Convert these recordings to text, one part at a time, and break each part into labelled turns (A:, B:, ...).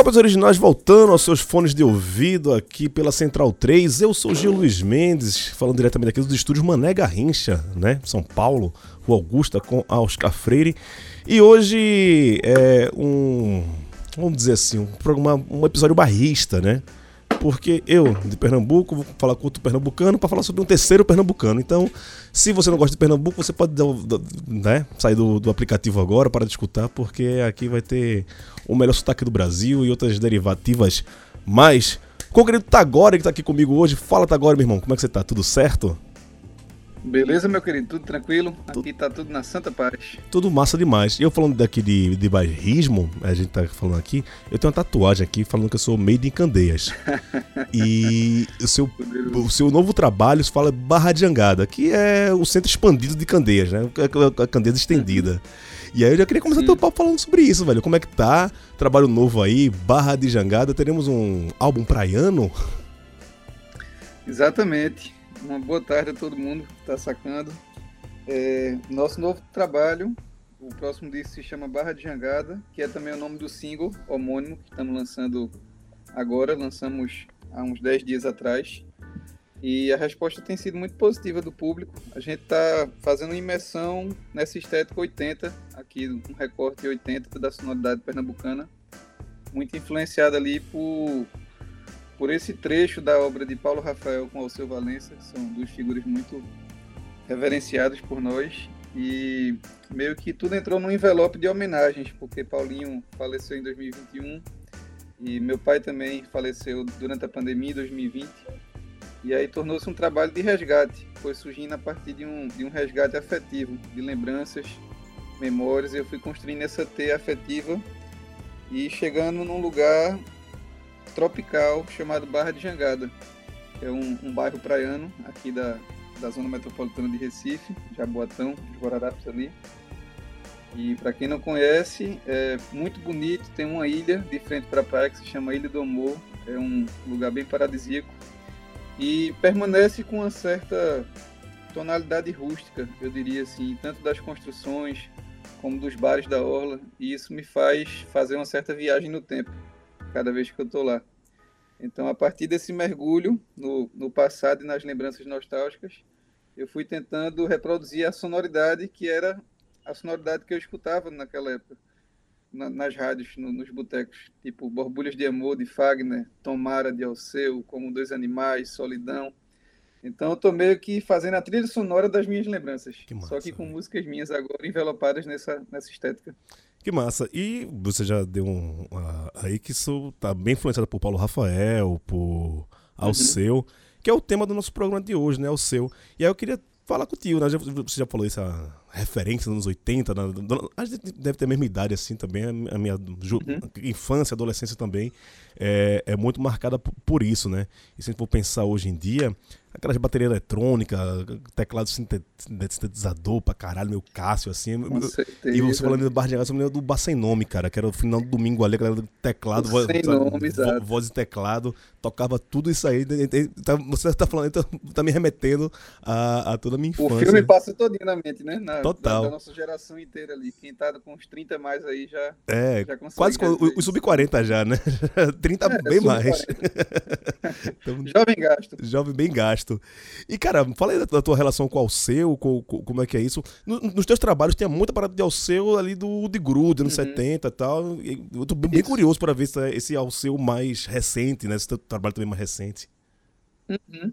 A: Copas Originais voltando aos seus fones de ouvido aqui pela Central 3. Eu sou Gil Luiz Mendes, falando diretamente aqui dos estúdios Mané Garrincha, né? São Paulo, o Augusta com a Oscar Freire. E hoje é um, vamos dizer assim, um programa, um episódio barrista, né? Porque eu, de Pernambuco, vou falar com outro pernambucano para falar sobre um terceiro pernambucano. Então, se você não gosta de Pernambuco, você pode né, sair do, do aplicativo agora para escutar, porque aqui vai ter o melhor sotaque do Brasil e outras derivativas mais. Com o querido Tagore, que está aqui comigo hoje. Fala, Tagore, meu irmão, como é que você está? Tudo certo?
B: Beleza, meu querido, tudo tranquilo? Aqui tá tudo na santa paz.
A: Tudo massa demais. Eu falando daqui de, de bairrismo, a gente tá falando aqui, eu tenho uma tatuagem aqui falando que eu sou made in Candeias. e o seu, o seu novo trabalho se fala Barra de Angada, que é o centro expandido de Candeias, né? A Candeias estendida. E aí eu já queria começar teu papo falando sobre isso, velho. Como é que tá? Trabalho novo aí, Barra de Jangada. Teremos um álbum praiano?
B: Exatamente. Uma boa tarde a todo mundo que está sacando. É, nosso novo trabalho, o próximo disco se chama Barra de Jangada, que é também o nome do single homônimo que estamos lançando agora. Lançamos há uns 10 dias atrás. E a resposta tem sido muito positiva do público. A gente está fazendo imersão nessa estética 80, aqui um recorte 80 da sonoridade pernambucana, muito influenciada ali por por esse trecho da obra de Paulo Rafael com Alceu Valença, são duas figuras muito reverenciadas por nós e meio que tudo entrou num envelope de homenagens, porque Paulinho faleceu em 2021 e meu pai também faleceu durante a pandemia em 2020. E aí tornou-se um trabalho de resgate, foi surgindo a partir de um, de um resgate afetivo, de lembranças, memórias. Eu fui construindo essa teia afetiva e chegando num lugar tropical chamado Barra de Jangada, é um, um bairro praiano aqui da, da zona metropolitana de Recife, Jaboatão, de Guararapes ali. E para quem não conhece, é muito bonito, tem uma ilha de frente para a praia que se chama Ilha do Amor, é um lugar bem paradisíaco e permanece com uma certa tonalidade rústica, eu diria assim, tanto das construções como dos bares da orla, e isso me faz fazer uma certa viagem no tempo cada vez que eu estou lá. Então, a partir desse mergulho no, no passado e nas lembranças nostálgicas, eu fui tentando reproduzir a sonoridade que era a sonoridade que eu escutava naquela época, na, nas rádios, no, nos botecos, tipo Borbulhas de Amor, de Fagner, Tomara, de Alceu, Como Dois Animais, Solidão. Então, eu tô meio que fazendo a trilha sonora das minhas lembranças, que massa, só que com músicas minhas agora envelopadas nessa, nessa estética.
A: Que massa. E você já deu um. Uh, aí que isso tá bem influenciado por Paulo Rafael, por Alceu, uhum. que é o tema do nosso programa de hoje, né? Alceu. E aí eu queria falar contigo, né? Você já falou isso, a referência dos anos 80, na, a gente deve ter a mesma idade assim também, a minha uhum. infância, adolescência também é, é muito marcada por, por, isso, né? E se a gente for pensar hoje em dia, aquelas baterias eletrônicas, teclado sintetizador pra caralho, meu Cássio, assim. e você falando do Bar de você me lembra do Bar Sem Nome, cara, que era o final do domingo ali, aquela teclado, voz, sem nome, vo, voz e teclado, tocava tudo isso aí. Tá, você tá falando, tá, tá me remetendo a, a, toda a minha infância.
B: O filme passa todinho na mente, né? Na,
A: Total.
B: Da, nossa geração inteira ali. Quem tá com uns 30 mais aí já.
A: É, já quase o, o sub-40 já, né? 30 é, bem mais.
B: então, jovem gasto.
A: Jovem bem gasto. E, cara, fala aí da, tua relação com o Alceu, com, com, como é que é isso. No, nos teus trabalhos tem muita parada de Alceu ali do de Grude, nos uhum. 70 e tal. Eu tô bem isso. curioso para ver esse, esse Alceu mais recente, né? Esse teu trabalho também mais recente.
B: Uhum.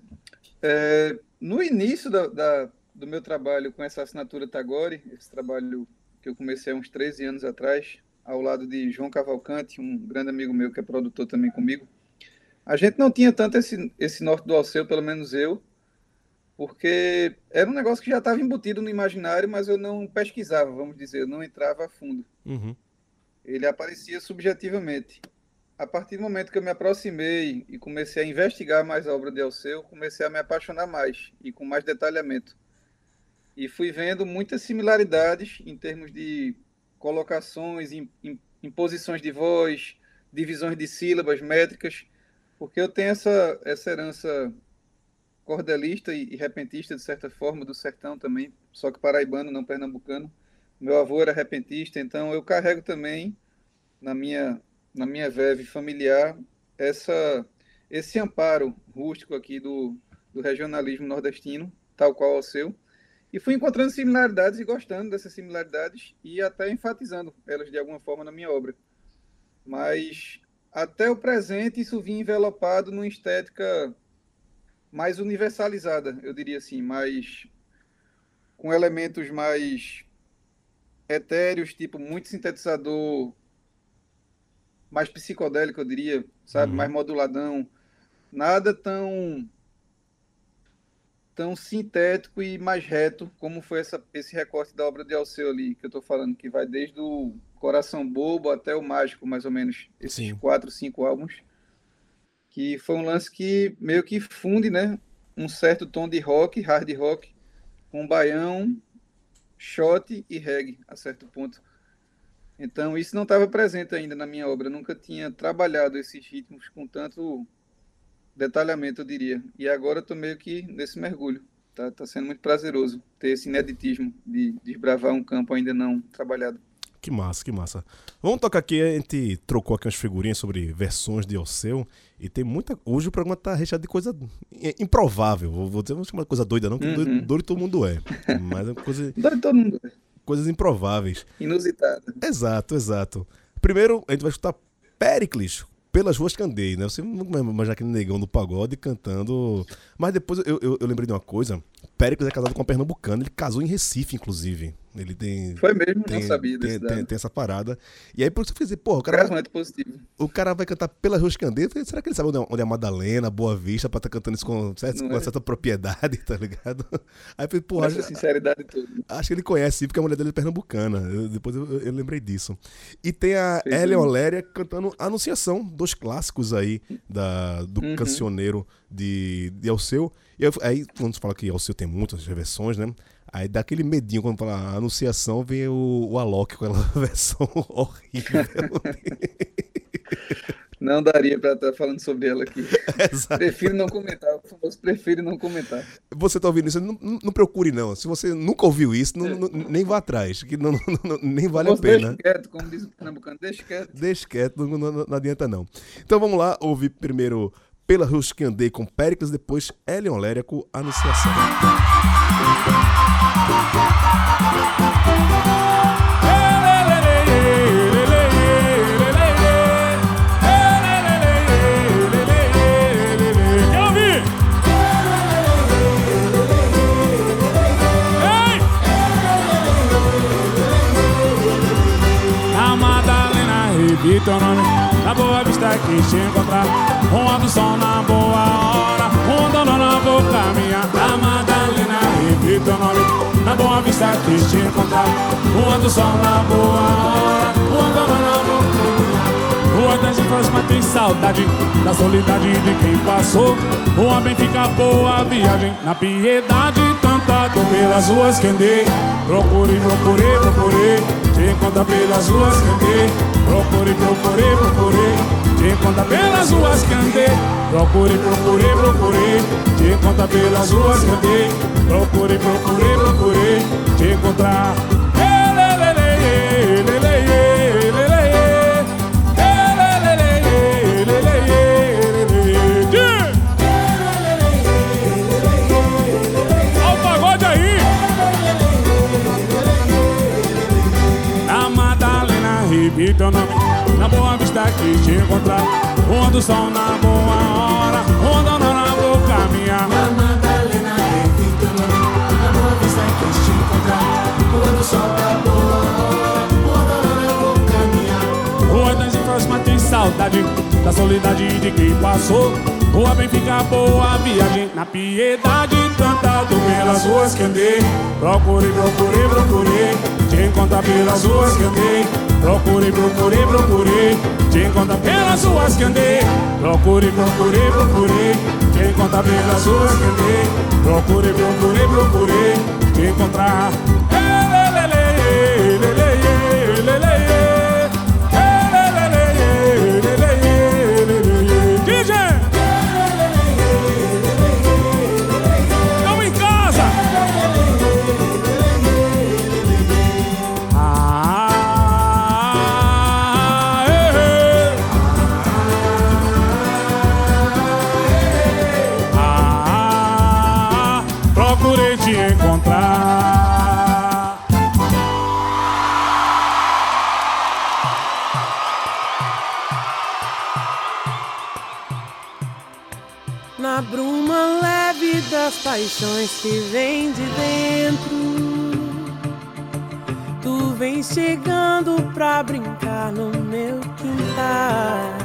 B: É, no início da, da, do meu trabalho com essa assinatura Tagore, esse trabalho que eu comecei há uns 13 anos atrás, ao lado de João Cavalcante, um grande amigo meu que é produtor também comigo. A gente não tinha tanto esse, esse norte do Alceu, pelo menos eu, porque era um negócio que já estava embutido no imaginário, mas eu não pesquisava, vamos dizer, eu não entrava a fundo.
A: Uhum.
B: Ele aparecia subjetivamente. A partir do momento que eu me aproximei e comecei a investigar mais a obra de Alceu, comecei a me apaixonar mais e com mais detalhamento. E fui vendo muitas similaridades em termos de colocações, imposições de voz, divisões de sílabas, métricas, porque eu tenho essa, essa herança cordelista e, repentista, de certa forma, do sertão também, só que paraibano, não pernambucano. Meu avô era repentista, então eu carrego também na minha na minha veve familiar essa, esse amparo rústico aqui do, do regionalismo nordestino, tal qual ao seu, e fui encontrando similaridades e gostando dessas similaridades e até enfatizando elas de alguma forma na minha obra. Mas até o presente isso vinha envelopado numa estética mais universalizada, eu diria assim, mais com elementos mais etéreos, tipo muito sintetizador, mais psicodélico, eu diria, sabe, uhum. mais moduladão, nada tão tão sintético e mais reto como foi essa, esse recorte da obra de Alceu ali, que eu estou falando, que vai desde o Coração Bobo até o Mágico, mais ou menos, esses Sim. quatro, cinco álbuns, que foi um lance que meio que funde, né, um certo tom de rock, hard rock, com baião, shot e reggae, a certo ponto. Então, isso não estava presente ainda na minha obra, eu nunca tinha trabalhado esses ritmos com tanto detalhamento, eu diria. E agora estou meio que nesse mergulho. Tá, tá sendo muito prazeroso ter esse ineditismo de desbravar um campo ainda não trabalhado.
A: Que massa, que massa. Vamos tocar aqui, a gente trocou aqui umas figurinhas sobre versões de Alceu e tem muita. Hoje o programa tá recheado de coisa improvável. Vou dizer, não chamar de coisa doida, não, que uhum. doido, doido todo mundo é. Mas é coisa.
B: doido todo mundo é.
A: Coisas improváveis.
B: Inusitada.
A: Exato, exato. Primeiro, a gente vai escutar Pericles pelas ruas que andei, né? Você não imaginar aquele negão do pagode cantando. Mas depois eu, eu, eu lembrei de uma coisa. Péricles é casado com uma pernambucana, ele casou em Recife, inclusive. Ele tem.
B: Foi mesmo,
A: tem,
B: não sabia
A: tem, tem, tem, essa parada. E aí, por isso eu fiz, porra, o cara.
B: Vai.
A: O cara vai cantar pelas ruas que andei. Será que ele sabe onde é, onde é a Madalena, Boa Vista, pra estar tá cantando isso com, certo, com é? certa propriedade, tá ligado? Aí eu falei, porra.
B: Essa sinceridade toda.
A: Acho que ele conhece, porque a mulher dele é pernambucana. Eu, depois eu, eu, lembrei disso. E tem a Ellen Oléria cantando Anunciação, dois clássicos aí da, do uhum. cancioneiro de, de Alceu. E eu, aí, quando você fala que Alceu tem muitas versões, né? Aí dá aquele medinho quando fala anunciação, vem o, o Alok com aquela versão horrível.
B: Não daria para estar tá falando sobre ela aqui. Exato. Prefiro não comentar. O famoso prefiro não comentar.
A: Você está ouvindo isso? Não, não, procure, não. Se você nunca ouviu isso, não, é. não, nem vá atrás. Que não, nem vale a pena.
B: Deixa quieto, como diz o Pernambucano, deixa quieto.
A: Deixa quieto, não, adianta não. Então vamos lá, ouvir primeiro Pela que andei com Péricles, depois Elion Léria com Anunciação.
C: repita teu nome Vista que te encontrar Um do sol na boa hora. Dono na vou caminhar Da Madalena, repita teu nome. Na boa vista que te encontrar Um do sol na boa hora. Dono na vou caminhar Rua das mas tem saudade Da solidade de quem passou. Rua bem fica boa viagem Na piedade, tanta dor pelas ruas que andei. Procurei, procurei, procurei Te encontrar pelas ruas que andei. Procurei, procurei, procurei Te encontrar pelas ruas que andei. Procurei, procurei, procurei Te encontrar pelas ruas que andei. Procurei, procurei, procurei Te encontrar teu nome Na boa vista que te encontrar. Onde o sol na boa hora Onde a nona vou caminhar.
D: Na Madalena teu nome Na boa vista que te encontrar. Onde o sol na boa hora Onde a nona vou caminhar.
C: Rua das infâncias tem saudade Da solidade de quem passou. Rua bem fica boa viagem Na piedade tanta dor pelas ruas que andei. Procurei, procurei, procurei Te encontrar pelas ruas que andei Procurei, procurei, procurei Te encontrar pelas ruas que andei. Procurei, procurei, procurei Te encontrar pelas ruas que andei. Procurei, procurei, procurei Te encontrar
E: paixões que vem de dentro. Tu vem chegando pra brincar no meu quintal.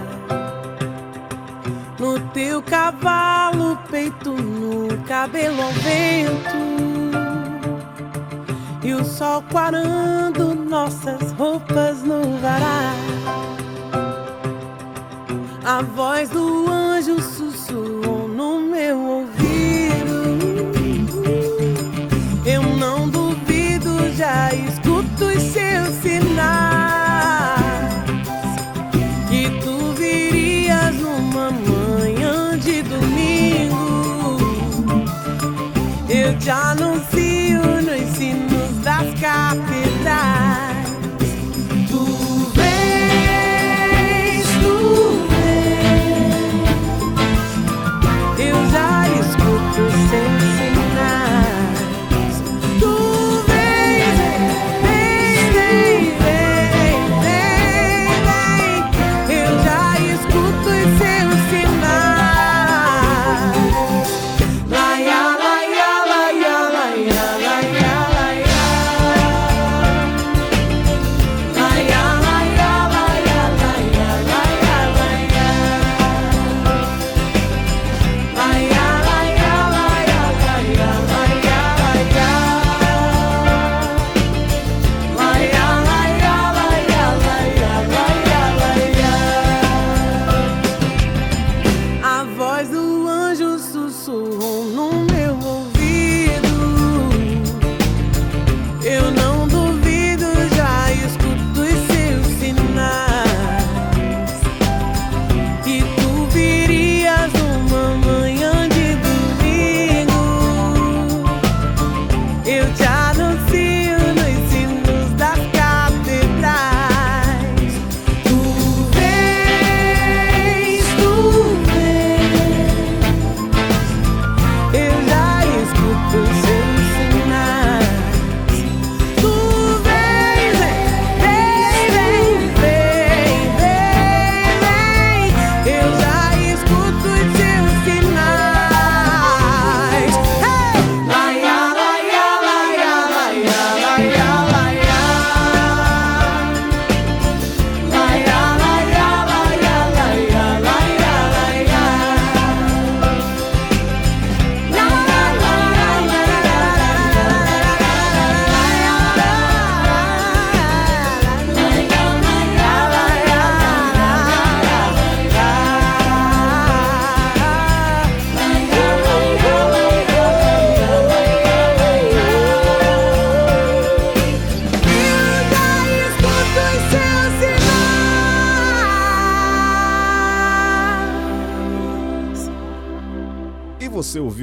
E: No teu cavalo, peito no cabelo ao vento. E o sol quarando nossas roupas no varal. A voz do anjo sussurrou te anuncio nos sinos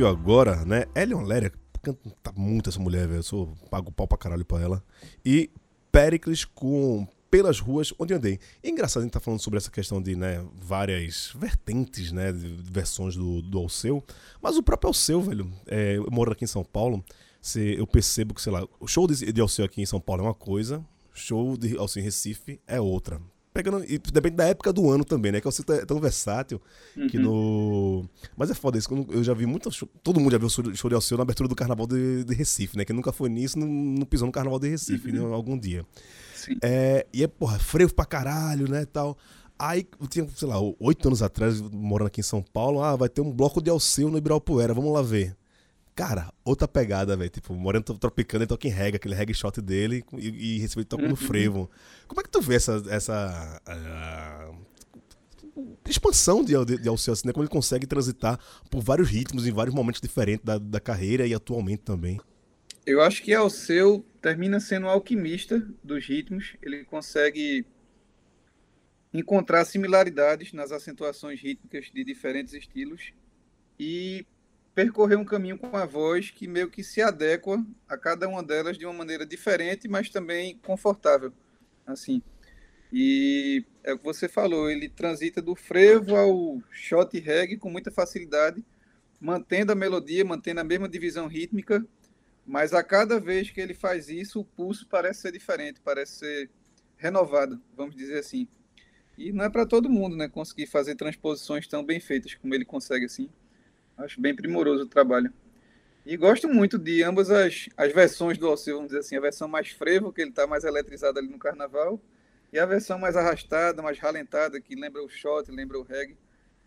A: agora, né? Elion Léria, canta muito essa mulher, velho. Eu sou, pago pau pra caralho pra ela. E Pericles com Pelas Ruas Onde Andei. E engraçado a gente tá falando sobre essa questão de, né, várias vertentes, né, versões do, do Alceu. Mas o próprio Alceu, velho, é, eu moro aqui em São Paulo, se, eu percebo que, sei lá, o show de, de Alceu aqui em São Paulo é uma coisa, show de Alceu em Recife é outra. Pegando, e depende da época do ano também, né? Que o Alceu é tão versátil que no. Mas é foda isso, quando eu já vi muito. Todo mundo já viu o de Alceu na abertura do carnaval de, de Recife, né? Quem nunca foi nisso não, não pisou no carnaval de Recife né, algum dia.
B: Sim.
A: É, e é, porra, frevo pra caralho, né, tal. Aí, eu tinha, sei lá, oito anos atrás, morando aqui em São Paulo, ah, vai ter um bloco de Alceu no Ibirapuera, vamos lá ver. Cara, outra pegada, velho. Tipo, Moreno Tropicana, ele toca em reggae, aquele reggae shot dele, e, e ele toca no frevo. Como é que tu vê essa, essa ah, expansão de, de, de Alceu, assim, né? Como ele consegue transitar por vários ritmos em vários momentos diferentes da, da carreira e atualmente também.
B: Eu acho que Alceu termina sendo um alquimista dos ritmos. Ele consegue encontrar similaridades nas acentuações rítmicas de diferentes estilos e percorrer um caminho com a voz que meio que se adequa a cada uma delas de uma maneira diferente, mas também confortável, assim. E é o que você falou, ele transita do frevo ao shot reggae com muita facilidade, mantendo a melodia, mantendo a mesma divisão rítmica, mas a cada vez que ele faz isso, o pulso parece ser diferente, parece ser renovado, vamos dizer assim. E não é para todo mundo, né, conseguir fazer transposições tão bem feitas como ele consegue assim. Acho bem primoroso o trabalho. E gosto muito de ambas as, as versões do Alceu, vamos dizer assim, a versão mais frevo, que ele está mais eletrizado ali no carnaval, e a versão mais arrastada, mais ralentada, que lembra o shot, lembra o reggae.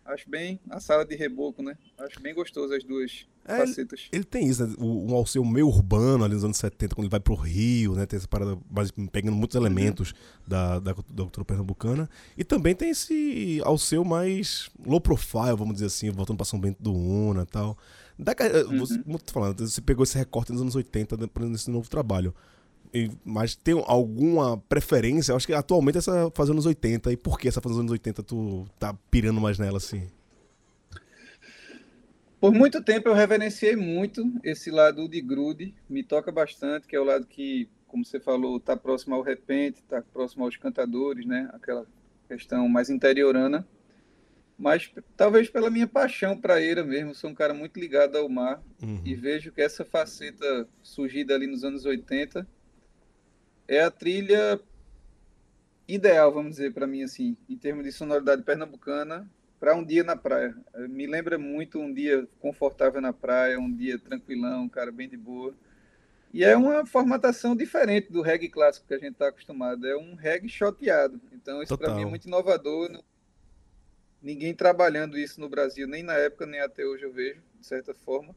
B: Acho bem a sala de reboco, né? Acho bem gostoso as duas
A: É,
B: facetas.
A: Ele tem isso, né? O- Um Alceu meio urbano ali nos anos 70, quando ele vai pro Rio, né? Tem essa parada mais, pegando muitos elementos da, da, da cultura pernambucana. E também tem esse Alceu mais low profile, vamos dizer assim, voltando pra São Bento do Una e tal. Da, eh, você, como eu tô falando, você pegou esse recorte nos anos 80 né, nesse novo trabalho. Mas tem alguma preferência? Eu acho que atualmente essa faz anos 80. E por que essa faz anos 80 tu tá pirando mais nela assim?
B: Por muito tempo eu reverenciei muito esse lado de grude, me toca bastante, que é o lado que, como você falou, está próximo ao repente, está próximo aos cantadores, né? Aquela questão mais interiorana. Mas talvez pela minha paixão praeira mesmo, sou um cara muito ligado ao mar
A: Uhum.
B: e vejo que essa faceta surgida ali nos anos 80 é a trilha ideal, vamos dizer, para mim assim, em termos de sonoridade pernambucana, para um dia na praia. Me lembra muito um dia confortável na praia, um dia tranquilão, um cara bem de boa. E é uma formatação diferente do reggae clássico que a gente está acostumado. É um reggae choteado. Então isso para mim é muito inovador. Ninguém trabalhando isso no Brasil, nem na época, nem até hoje eu vejo, de certa forma.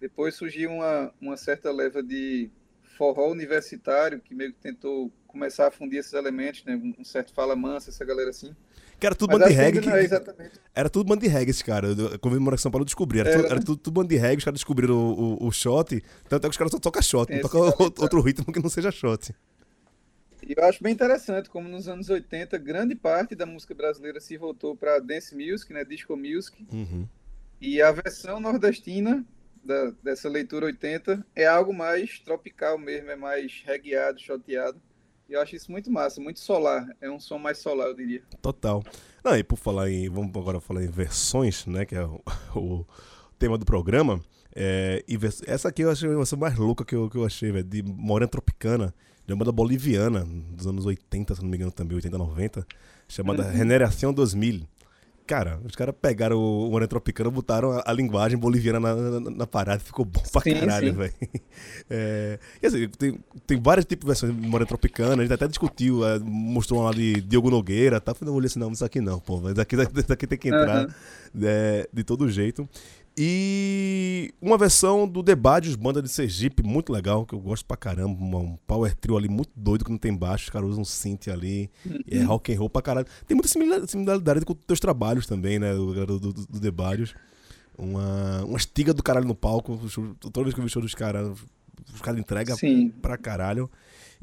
B: Depois surgiu uma, uma certa leva de forró universitário, que meio que tentou começar a fundir esses elementos, né? um certo fala mansa, essa galera assim.
A: Que era tudo
B: Mas
A: banda de
B: que
A: reggae.
B: é
A: Que,
B: exatamente.
A: Era tudo banda de reggae esse cara. Eu- moro em São Paulo, eu descobri. Era,
B: Era.
A: tudo, era tudo, tudo banda de reggae, os caras descobriram o, o, o shot. Tanto é que os caras só tocam shot,
B: Tem
A: não tocam outro, outro ritmo que não seja shot.
B: E eu acho bem interessante como nos anos 80, grande parte da música brasileira se voltou para dance music, né? disco music.
A: Uhum.
B: E a versão nordestina da- dessa leitura 80 é algo mais tropical mesmo, é mais reggaeado, choteado. E eu acho isso muito massa, muito solar. É um som mais solar, eu diria.
A: Total. Não, e por falar em. Vamos agora falar em versões, né? Que é o, o tema do programa. É, vers- essa aqui eu achei a versão mais louca que eu, que eu achei, velho. De Morena Tropicana, de uma banda boliviana, dos anos 80, se não me engano também, 80, 90. Chamada
B: Uhum.
A: Generação 2000. Cara, os caras pegaram o Morena Tropicana, botaram a, a linguagem boliviana na, na, na parada, ficou bom pra
B: Sim,
A: caralho, velho. É, e assim, tem, tem vários tipos de versões de Morena Tropicana, a gente até discutiu, é, mostrou uma lá de Diogo Nogueira, tá? Falei, não, olhei assim, não, isso aqui não, pô, mas daqui, daqui, daqui tem que entrar
B: Aham.
A: é, de todo jeito. E uma versão do Debadios, banda de Sergipe, muito legal, que eu gosto pra caramba. Um power trio ali muito doido que não tem baixo, os caras usam synth ali. E é rock and roll pra caralho. Tem muita simila- similaridade com os teus trabalhos também, né? Do, do, do, do Debadios. Uma, uma estiga do caralho no palco. Toda vez que eu vi o show dos caras, os caras entregam
B: Sim,
A: pra caralho.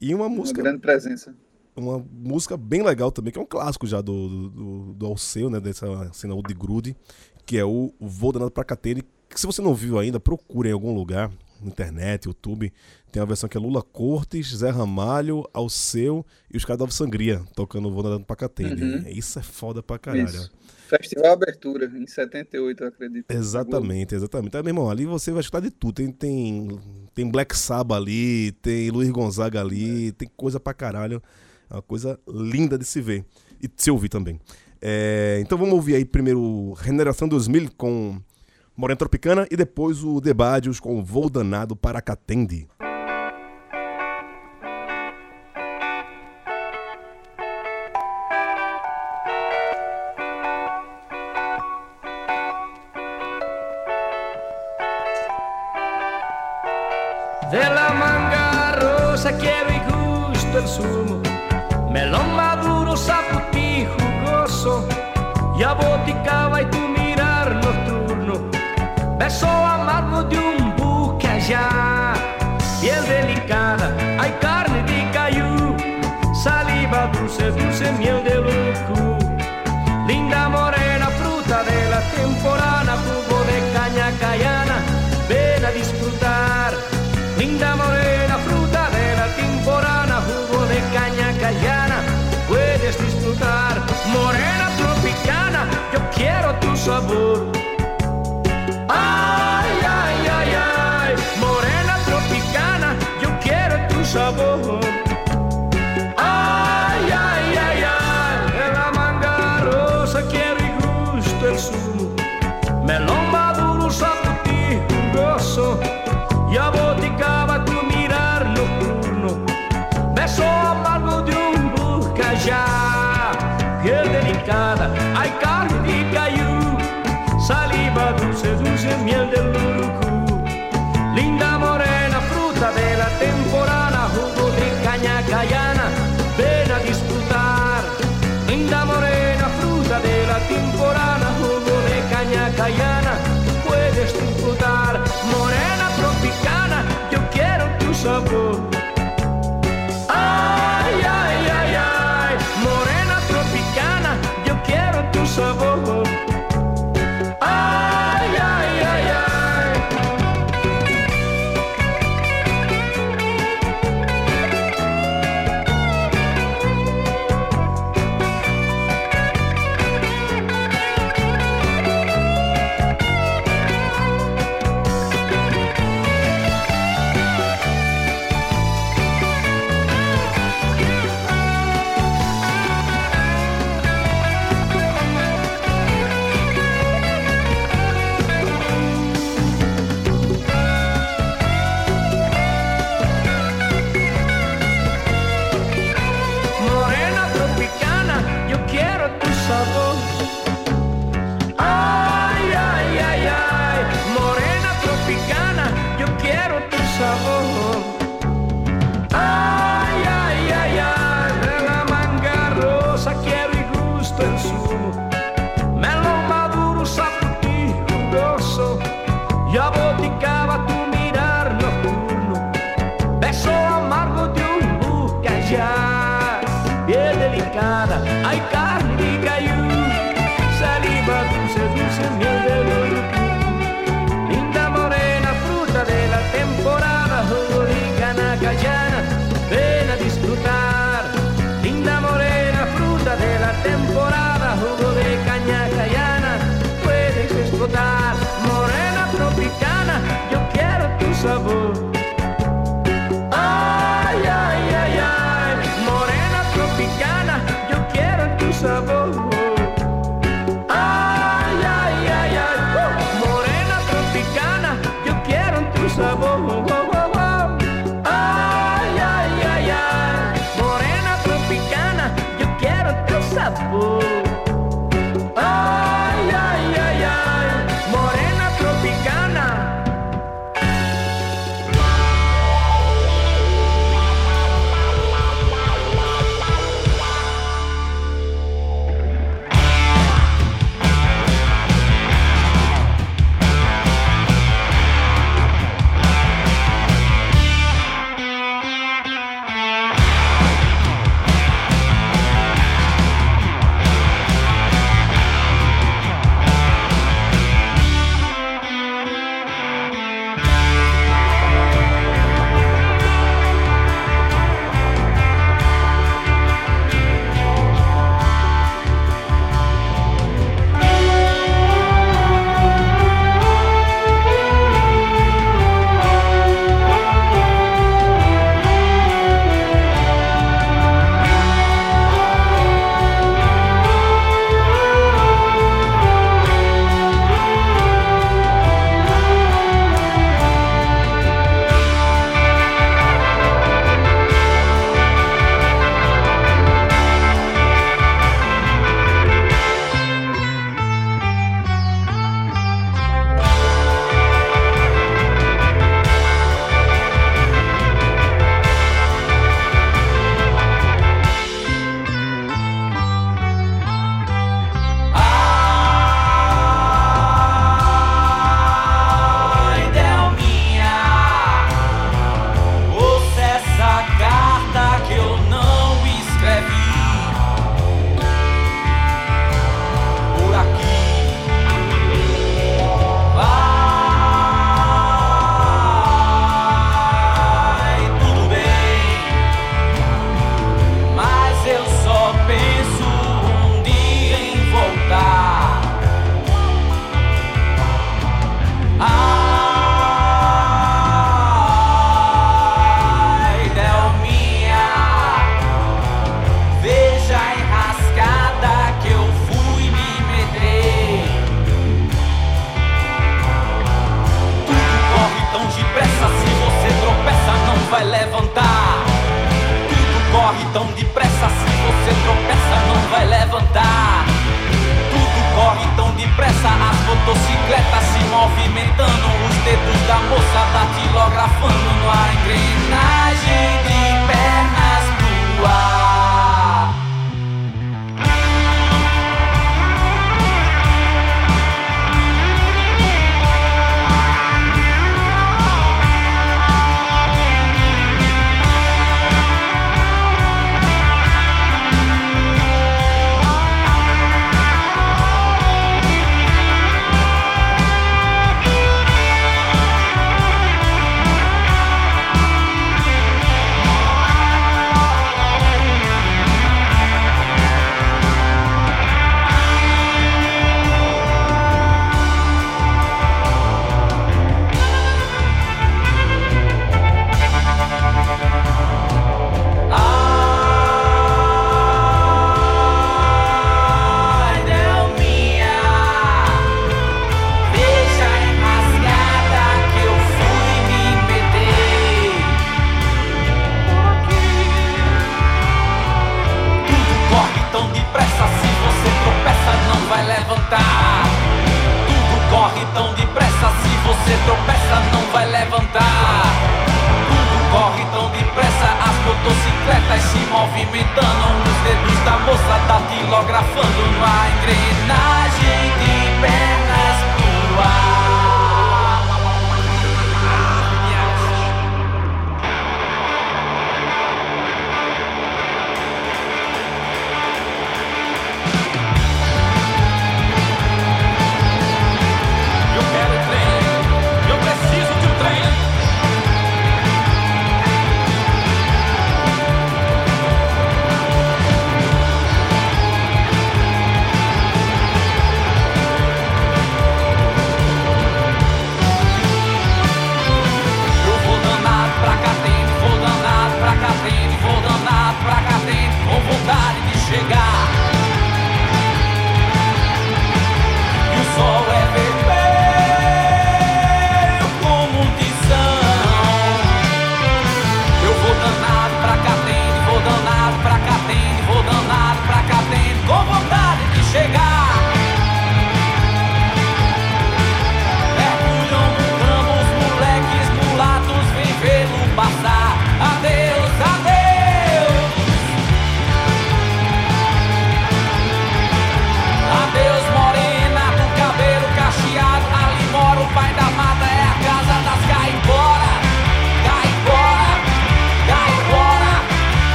A: E uma
B: uma
A: música
B: grande presença.
A: uma música bem legal também, que é um clássico já do, do, do, do Alceu, né? Dessa cena old grude, que é o Voo Danado pra Catene. Que se você não viu ainda, procure em algum lugar, na internet, YouTube. Tem a versão que é Lula Cortes, Zé Ramalho, Alceu e os caras da Sangria tocando o Voo Danado pra Catene.
B: Uhum.
A: Isso é foda pra caralho.
B: Isso. Festival Abertura, em 78, eu acredito.
A: Exatamente, exatamente. Então, meu irmão, ali você vai escutar de tudo. Tem, tem, tem Black Sabbath ali, tem Luiz Gonzaga ali, tem coisa pra caralho. É uma coisa linda de se ver e de se ouvir também. É, então vamos ouvir aí primeiro Generação 2000 com Morena Tropicana e depois o Debadios com Voo Danado para Catende.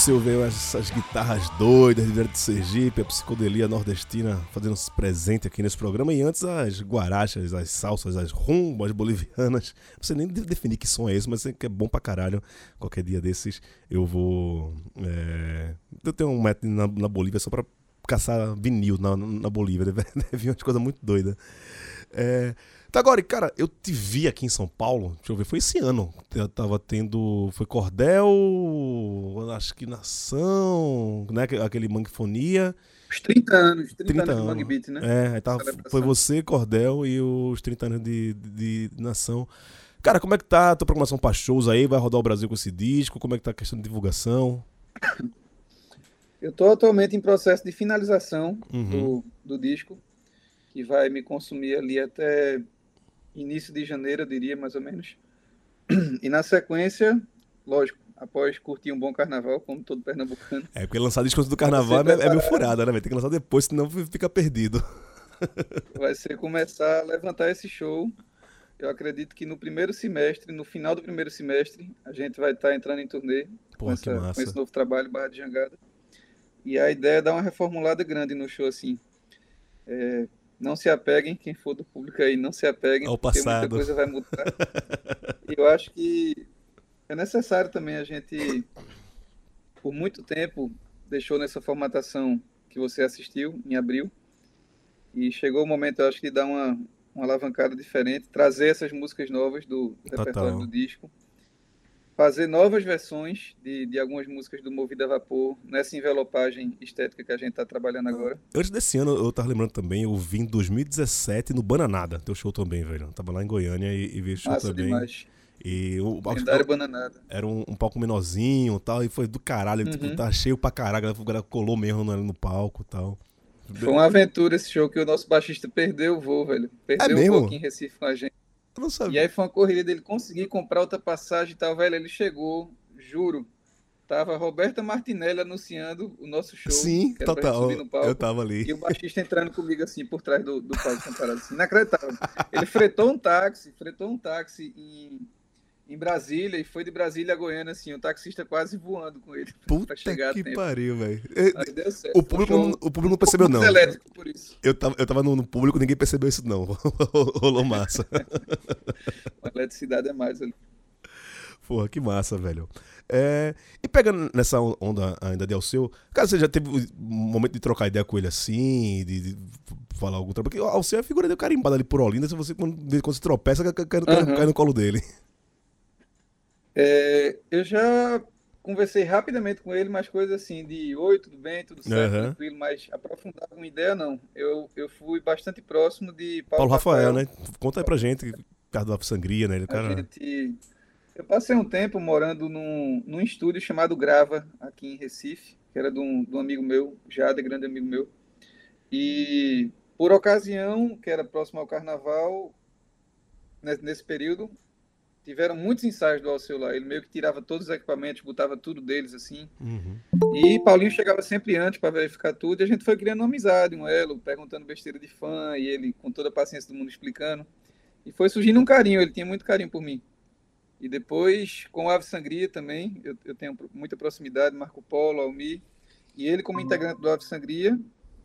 F: Você
A: ouviu essas guitarras doidas de direto de Sergipe, a psicodelia nordestina fazendo se presente aqui nesse programa. E antes as guarachas, as salsas, as rumbas bolivianas. Não sei nem de- definir que som é esse, mas que é bom pra caralho. Qualquer dia desses eu vou. é, Eu tenho um método na, na Bolívia só pra caçar vinil na, na Bolívia. Deve, deve vir umas muito doidas. É, Tá, agora, cara, eu te vi aqui em São Paulo, deixa eu ver, foi esse ano. Eu tava tendo. Foi Cordel, acho que Nação, né? aque- Aquele Manguefonia.
B: Os 30 anos, 30,
A: 30
B: anos de
A: anos.
B: Beat, né?
A: É, aí tava, foi você, Cordel e os 30 anos de, de, de Nação. Cara, como é que tá a tua programação pra shows aí? Vai rodar o Brasil com esse disco? Como é que tá a questão de divulgação?
B: Eu estou atualmente em processo de finalização
A: Uhum.
B: do, do disco, que vai me consumir ali até início de janeiro, eu diria, mais ou menos. E na sequência, lógico, após curtir um bom carnaval, como todo pernambucano,
A: É, porque lançar disco antes do carnaval é, é meio furada, né? Vai ter que lançar depois, senão fica perdido.
B: vai ser começar a levantar esse show. Eu acredito que no primeiro semestre, no final do primeiro semestre, a gente vai estar entrando em turnê
A: Pô,
B: com, essa- com esse novo trabalho, Barra de Jangada. E a ideia é dar uma reformulada grande no show, assim. É, não se apeguem, quem for do público aí, não se apeguem,
A: Ao
B: porque muita
A: passado.
B: coisa vai mudar. eu acho que é necessário também a gente, por muito tempo, deixou nessa formatação que você assistiu, em abril, e chegou o momento, eu acho, de dar uma, uma alavancada diferente, trazer essas músicas novas do, do repertório do disco, fazer novas versões de, de algumas músicas do Movida a Vapor, nessa envelopagem estética que a gente está trabalhando agora.
A: Antes desse ano, eu tava lembrando também, eu vi em 2017 no Bananada, teu show também, velho. Eu tava lá em Goiânia e, e vi o show
B: Massa
A: também.
B: demais.
A: E o,
B: Lendário Bananada.
A: era um, um palco menorzinho e tal, e foi do caralho,
B: Uhum.
A: tipo, tá cheio pra caralho, a galera colou mesmo no, no palco e tal.
B: Foi uma aventura esse show que o nosso baixista perdeu o voo, velho. Perdeu
A: É
B: o voo aqui em Recife com a gente.
A: Eu não
B: E
A: sabia.
B: aí foi uma corrida dele conseguir comprar outra passagem e tal, velho. Ele chegou, juro. Tava Roberta Martinelli anunciando o nosso show.
A: Sim, total.
B: palco.
A: Eu tava ali.
B: E o baixista entrando comigo assim por trás do, do palco comparado assim, inacreditável. Ele fretou um táxi, fretou um táxi em, em Brasília e foi de Brasília a Goiânia assim, o taxista quase voando com ele
A: Puta que
B: tempo.
A: pariu, velho. É. O público, o público não percebeu, não. Eu tava, eu tava no, público, ninguém percebeu isso, não. Rolou massa.
B: A eletricidade é mais ali.
A: Porra, que massa, velho. É, e pegando nessa onda ainda de Alceu, cara, você já teve um momento de trocar ideia com ele assim, de, de falar algum trabalho? Porque Alceu é a figura dele carimbada ali por Olinda, se você, quando, quando você tropeça, cai, cai-
B: Aham.
A: cai no colo dele.
B: É, eu já conversei rapidamente com ele, mas coisas assim de oi, tudo bem, tudo certo,
A: Aham.
B: tranquilo, mas aprofundar alguma ideia não. Eu, eu fui bastante próximo de Paulo,
A: Paulo Rafael, né? Conta aí pra gente, da Sangria, né? Ele,
B: A
A: cara,
B: gente, eu passei um tempo morando num, num estúdio chamado Grava, aqui em Recife, que era de um, de um amigo meu, Jada, grande amigo meu. E por ocasião, que era próximo ao carnaval, ne- nesse período, tiveram muitos ensaios do Alceu lá. Ele meio que tirava todos os equipamentos, botava tudo deles assim.
A: Uhum.
B: E Paulinho chegava sempre antes para verificar tudo, e a gente foi criando uma amizade, um elo, perguntando besteira de fã, e ele com toda a paciência do mundo explicando. E foi surgindo um carinho, ele tinha muito carinho por mim. E depois, com o Ave Sangria também, eu, eu tenho muita proximidade, Marco Polo, Almir, e ele como integrante do Ave Sangria,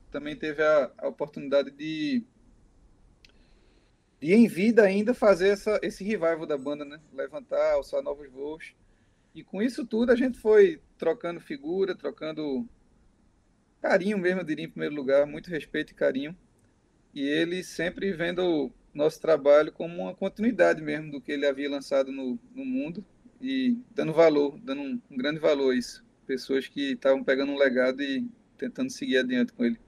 B: também teve a, a oportunidade de, de em vida ainda fazer essa, esse revival da banda, né? Levantar, alçar novos voos. E com isso tudo a gente foi trocando figura, trocando carinho mesmo, eu diria, em primeiro lugar, muito respeito e carinho. E ele sempre vendo nosso trabalho como uma continuidade mesmo do que ele havia lançado no, no mundo e dando valor, dando um, um grande valor a isso. Pessoas que estavam pegando um legado e tentando seguir adiante com ele.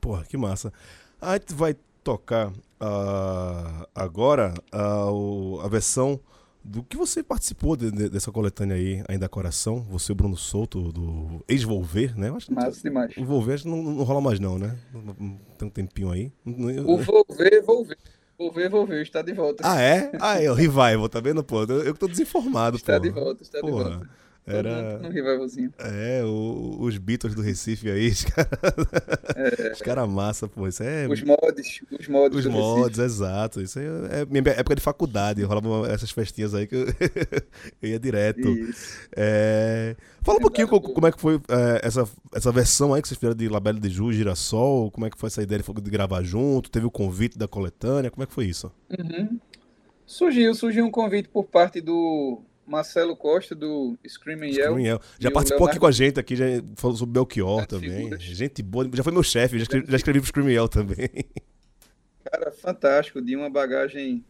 A: Porra, que massa. A gente vai tocar ah, agora ah, o- a versão do que você participou de- de- dessa coletânea aí, Ainda Coração, você, Bruno Souto, do Ex-Volver, né? Eu acho
B: Massa demais.
A: o Volver acho que não, não rola mais não, né? Tem um tempinho aí.
B: O Volver, Volver. Volver, Volver, está de volta.
A: Ah, é? Ah, é, o Revival, tá vendo, pô? Eu, que tô desinformado, pô.
B: está de volta, está de volta.
A: Era.
B: no revivalzinho.
A: É, o- os Beatles do Recife aí, os caras os cara massa, pô. Isso é.
B: Os mods, os mods
A: Os
B: do Recife.
A: mods, exato. Isso aí é minha época de faculdade. Rolava essas festinhas aí que eu, eu ia direto. É, Fala um pouquinho
B: Verdade,
A: co-
B: pô.
A: como é que foi é, essa, essa versão aí que vocês fizeram de Labelle de Ju, Girassol. Como é que foi essa ideia de de gravar junto? Teve o convite da coletânea? Como é que foi isso?
B: Uhum. Surgiu, surgiu um convite por parte do Marcelo Costa, do Screaming Yell.
A: Scream Já participou aqui com a gente aqui, já falou sobre Belchior
B: Grandes
A: também.
B: figuras.
A: Gente boa, já foi meu chefe, já escrevi, já escrevi pro Scream Yell também.
B: Cara, fantástico, de uma bagagem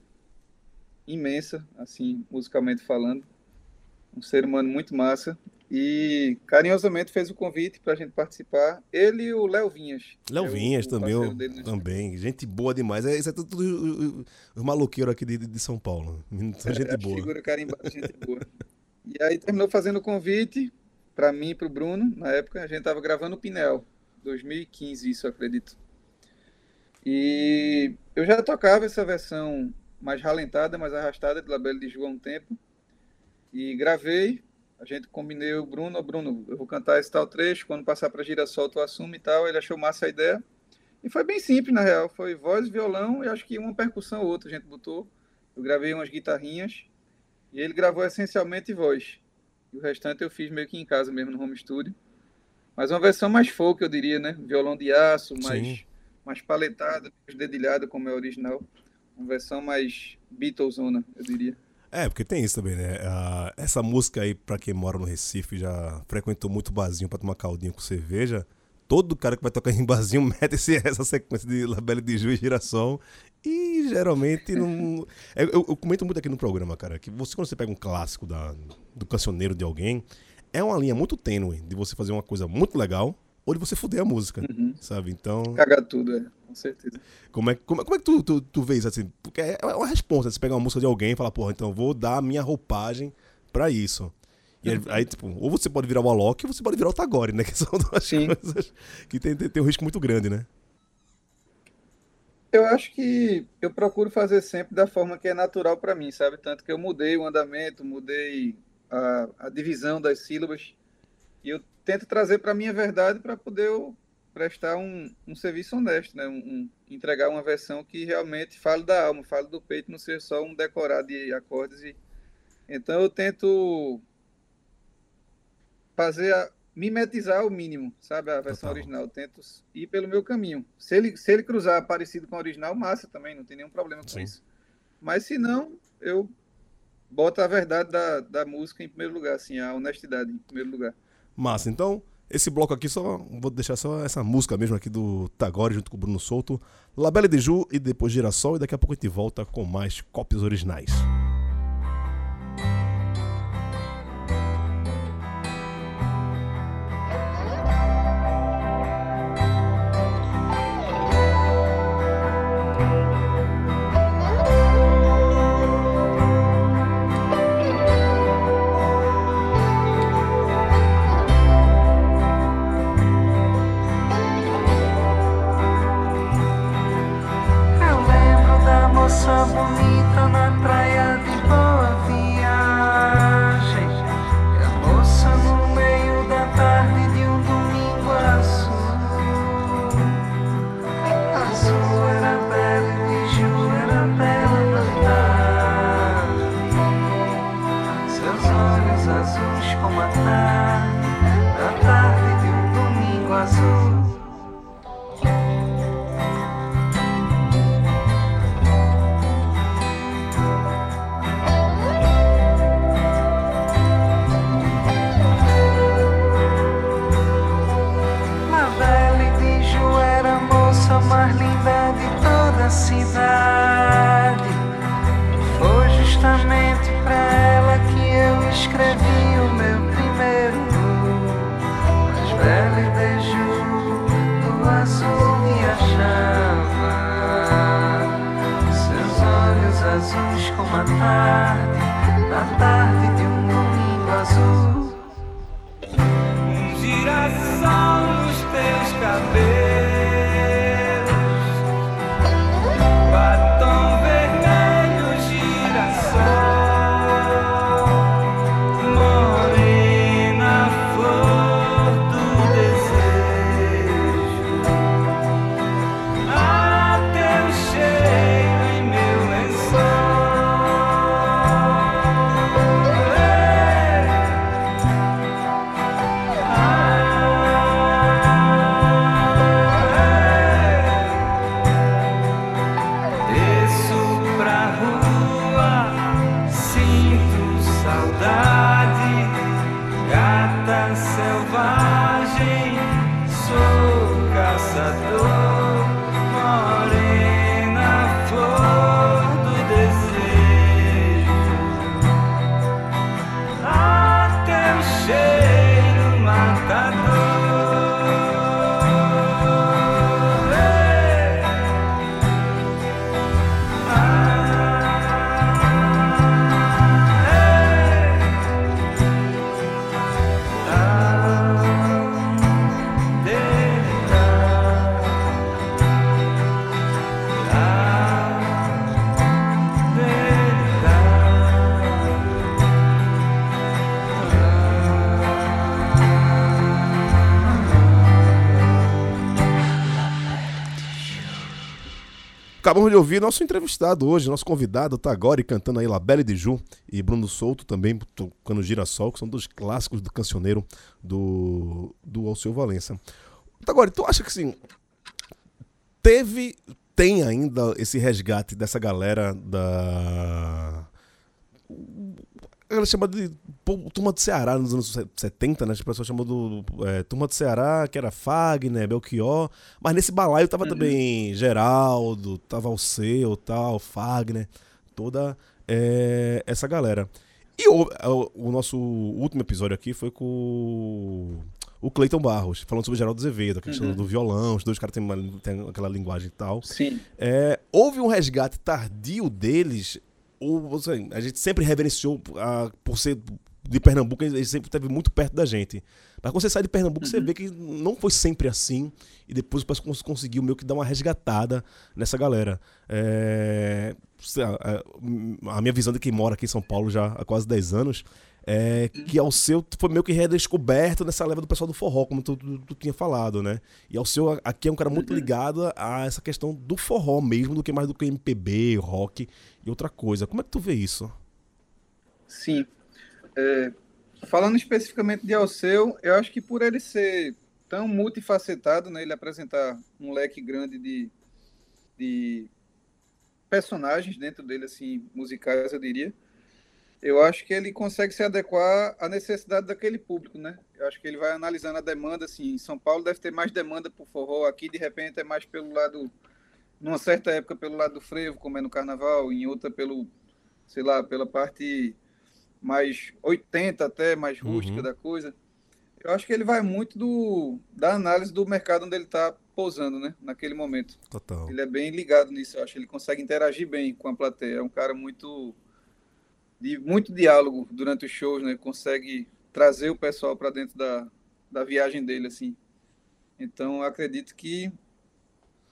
B: imensa, assim, musicalmente falando. Um ser humano muito massa. E carinhosamente fez o convite pra gente participar. Ele e o Léo Vinhas.
A: Léo
B: É
A: Vinhas
B: o
A: também, também. Gente boa demais. É, isso é tudo, os maloqueiros aqui de, de São Paulo. São gente
B: É,
A: boa.
B: Figura carimbada, gente boa. E aí terminou fazendo o convite para mim e para o Bruno. Na época a gente estava gravando o Pinel, 2015, isso acredito. E eu já tocava essa versão mais ralentada, mais arrastada de Labelle de há um tempo. E gravei. A gente combinei o Bruno, "Ô, Bruno, eu vou cantar esse tal trecho, quando passar para Girassol tu assume e tal. Ele achou massa a ideia. E foi bem simples, na real. Foi voz, violão e acho que uma percussão ou outra a gente botou. Eu gravei umas guitarrinhas e ele gravou essencialmente voz. E o restante eu fiz meio que em casa mesmo, no home studio. Mas uma versão mais folk, eu diria, né? Violão de aço, mais,
A: Sim.
B: mais paletada, mais dedilhada, como é a original. Uma versão mais Beatlesona, eu diria.
A: É, porque tem isso também, né? Ah, essa música aí, pra quem mora no Recife, já frequentou muito barzinho pra tomar caldinho com cerveja. Todo cara que vai tocar em barzinho mete esse- essa sequência de Labelle de Ju e Girassol. E geralmente não. É, Eu, eu comento muito aqui no programa, cara, que você, quando você pega um clássico da, do cancioneiro de alguém, é uma linha muito tênue de você fazer uma coisa muito legal ou de você fuder a música,
B: Uhum.
A: sabe? Então.
B: Cagar tudo, é, com certeza.
A: Como é, como, é- como é que tu, tu, tu vês assim? Porque é uma resposta. Você pegar uma música de alguém e falar, porra, então vou dar a minha roupagem pra isso. E aí, aí, tipo, ou você pode virar o Alok ou você pode virar o Tagore, né? Que são duas
B: Sim.
A: coisas que tem, tem, tem um risco muito grande, né?
B: Eu acho que eu procuro fazer sempre da forma que é natural para mim, sabe? Tanto que eu mudei o andamento, mudei a, a divisão das sílabas e eu tento trazer para minha verdade para poder eu prestar um, um serviço honesto, né? Um, um- entregar uma versão que realmente fale da alma, fale do peito, não seja só um decorado de acordes. E... Então eu tento fazer a, mimetizar o mínimo, sabe? A versão
A: Total.
B: original. Eu tento ir pelo meu caminho. Se ele, se ele cruzar parecido com a original, massa também, não tem nenhum problema com
A: Sim.
B: isso. Mas se não, eu boto a verdade da, da música em primeiro lugar, assim, a honestidade em primeiro lugar.
A: Massa, então, esse bloco aqui só. Vou deixar só essa música mesmo aqui do Tagore junto com o Bruno Souto. Labelle de Ju e depois Girassol. E daqui a pouco a gente volta com mais cópias originais.
G: Ah,
A: Acabamos de ouvir nosso entrevistado hoje, nosso convidado tá agora e cantando aí La Belle de Ju e Bruno Souto também tocando Girassol, que são dois clássicos do cancioneiro do, do Alceu Valença. Agora, tu acha que assim, teve, tem ainda esse resgate dessa galera da. Ela chama de pô, Turma do Ceará nos anos 70, né? As pessoas chamam do é, Turma do Ceará, que era Fagner, Belchior. Mas nesse balaio tava também Geraldo, tava Alceu, tal, Fagner, toda é, essa galera. E o, o- o nosso último episódio aqui foi com o- o Cleiton Barros, falando sobre Geraldo Azevedo, a questão
B: Uhum.
A: do violão, os dois caras têm, uma- têm aquela linguagem e tal.
B: Sim.
A: É, houve um resgate tardio deles, ou assim, a gente sempre reverenciou ah, por ser de Pernambuco, ele sempre esteve muito perto da gente. Mas quando você sai de Pernambuco, você vê que não foi sempre assim, e depois o pessoal conseguiu meio que dar uma resgatada nessa galera. É, a, a minha visão de quem mora aqui em São Paulo já há quase 10 anos é que ao seu foi meio que redescoberto nessa leva do pessoal do forró, como tu, tu- tu tinha falado, né? E ao seu aqui é um cara muito ligado a essa questão do forró mesmo, do que mais do que MPB, rock e outra coisa. Como é que tu vê isso?
B: Sim. É, falando especificamente de Alceu, eu acho que por ele ser tão multifacetado, né, ele apresentar um leque grande de, de personagens dentro dele, assim, musicais, eu diria, eu acho que ele consegue se adequar à necessidade daquele público, né? Eu acho que ele vai analisando a demanda, assim, em São Paulo deve ter mais demanda por forró, aqui de repente é mais pelo lado, numa certa época pelo lado do frevo, como é no carnaval, em outra pelo, sei lá, pela parte mais 80 até, mais rústica
A: Uhum.
B: da coisa. Eu acho que ele vai muito do, da análise do mercado onde ele está pousando, né? Naquele momento.
A: Total.
B: Ele é bem ligado nisso, eu acho. Ele consegue interagir bem com a plateia. É um cara muito de muito diálogo durante os shows, né? Consegue trazer o pessoal para dentro da, da viagem dele, assim. Então, eu acredito que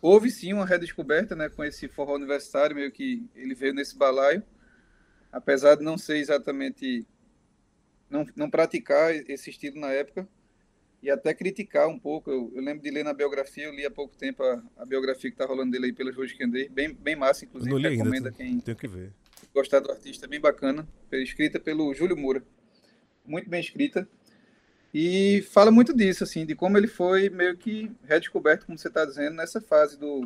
B: houve sim uma redescoberta, né? Com esse forró universitário, meio que ele veio nesse balaio, apesar de não ser exatamente não, não praticar esse estilo na época e até criticar um pouco. Eu, eu lembro de ler na biografia, eu li há pouco tempo a, a biografia que tá rolando dele aí pelas ruas de Candê, bem, bem massa,
A: Eu
B: inclusive,
A: não li ainda,
B: recomenda quem
A: tenho que ver.
B: Gostar do artista, bem bacana, escrita pelo Júlio Moura, muito bem escrita, e fala muito disso, assim, de como ele foi meio que redescoberto, como você está dizendo, nessa fase do,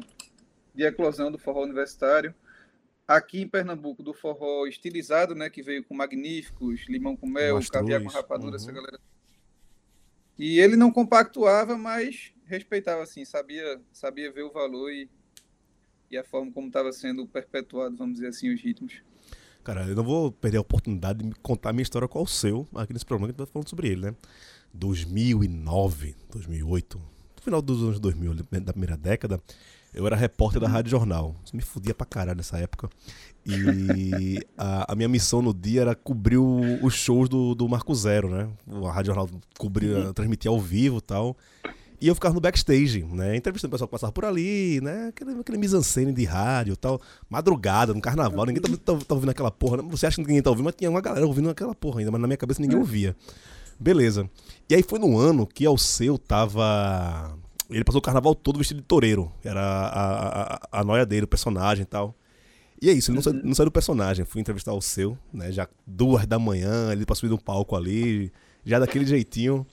B: de eclosão do forró universitário, aqui em Pernambuco, do forró estilizado, né, que veio com Magníficos, Limão com Mel, Caviar com Rapadura,
A: uhum.
B: essa galera. E ele não compactuava, mas respeitava, assim, sabia, sabia ver o valor e, e a forma como estava sendo perpetuado, vamos dizer assim, os ritmos.
A: Cara, eu não vou perder a oportunidade de contar a minha história com o seu aqui nesse programa que tá falando sobre ele, né? 2009, 2008, no final dos anos 2000, da primeira década, eu era repórter da Rádio Jornal. Isso me fudia pra caralho nessa época. E a, a minha missão no dia era cobrir o- os shows do, do Marco Zero, né? A Rádio Jornal cobria, transmitia ao vivo e tal. E eu ficava no backstage, né? Entrevistando o pessoal que passava por ali, né? Aquele, aquele mise-en-scène de rádio e tal. Madrugada, no carnaval, ninguém tá, tá- tá ouvindo aquela porra. né? Você acha que ninguém tá ouvindo, mas tinha uma galera ouvindo aquela porra ainda, mas na minha cabeça ninguém ouvia. Beleza. E aí foi no ano que Alceu tava. Ele passou o carnaval todo vestido de toureiro. Era a, a, a noia dele, o personagem e tal. E é isso, ele não, saiu, não saiu do personagem. Fui entrevistar o seu, né? Já duas da manhã, ele pra subir no palco ali, já daquele jeitinho.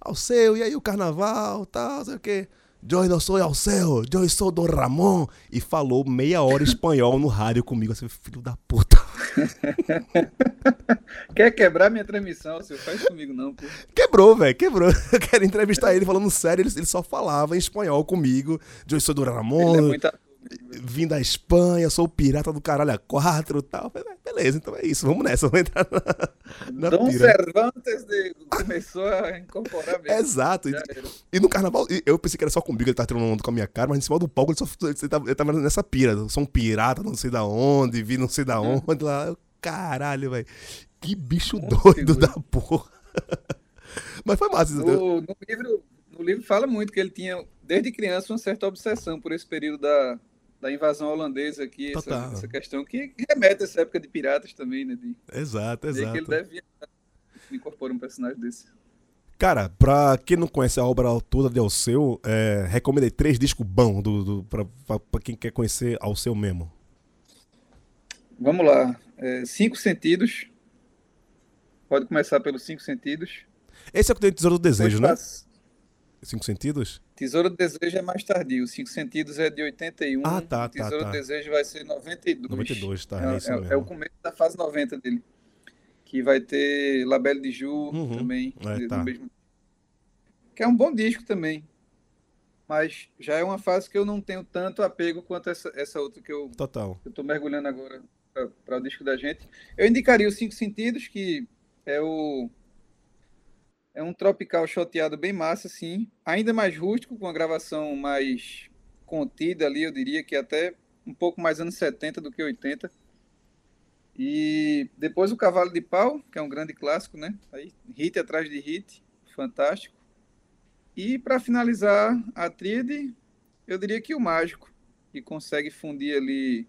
A: Alceu, e aí o carnaval, tal, sei o quê. Eu não sou Alceu, eu sou do Ramon. E falou meia hora espanhol no rádio comigo, assim, filho da puta.
B: Quer quebrar minha transmissão, senhor? Faz comigo não, pô.
A: Quebrou, velho, quebrou. Eu quero entrevistar ele falando sério, ele, ele só falava em espanhol comigo. Eu sou do
B: Ele é
A: Ramon,
B: muito.
A: Vim da Espanha, sou o pirata do caralho a quatro e tal. Falei, Beleza, então é isso, vamos nessa, vamos entrar na, na
B: Dom
A: pira.
B: Cervantes de- começou a incorporar mesmo.
A: Exato. E, e no carnaval, eu pensei que era só comigo, ele tava tirando onda com a minha cara, mas em cima do palco ele só ele tava, ele tava nessa pira. Eu sou um pirata, não sei da onde, vi não sei da onde lá. Caralho, velho. Que bicho
B: Hum,
A: doido
B: segura.
A: da porra. Mas foi massa.
B: No, no livro, no livro fala muito que ele tinha, desde criança, uma certa obsessão por esse período da, da invasão holandesa aqui, essa,
A: Total.
B: essa questão que remete a essa época de piratas também, né? De,
A: Exato,
B: de que ele
A: exato.
B: deve incorporar um personagem desse.
A: Cara, pra quem não conhece a obra toda de Alceu, é, recomendei três discos bons do, do, pra, pra, pra quem quer conhecer Alceu mesmo.
B: Vamos lá. É, cinco sentidos. Pode começar pelos cinco sentidos.
A: Esse é o que tem Tesouro do Desejo, né?
B: Passa-
A: Cinco Sentidos?
B: Tesouro do Desejo é mais tardio. Cinco Sentidos é de 81.
A: Ah, tá, tá,
B: Tesouro
A: tá.
B: do Desejo vai ser 92.
A: 92, tá,
B: É,
A: é isso
B: é- é o começo da fase 90 dele. Que vai ter Labelle de Ju
A: Uhum.
B: também.
A: É, tá.
B: mesmo... Que é um bom disco também. Mas já é uma fase que eu não tenho tanto apego quanto essa, essa outra que eu
A: Total.
B: eu tô mergulhando agora para o disco da gente. Eu indicaria os Cinco Sentidos, que é o é um tropical choteado bem massa, assim, ainda mais rústico, com a gravação mais contida ali, eu diria que até um pouco mais anos 70 do que 80. E depois o Cavalo de Pau, que é um grande clássico, né? Aí, hit atrás de hit, fantástico. E para finalizar a tríade, eu diria que o Mágico, que consegue fundir ali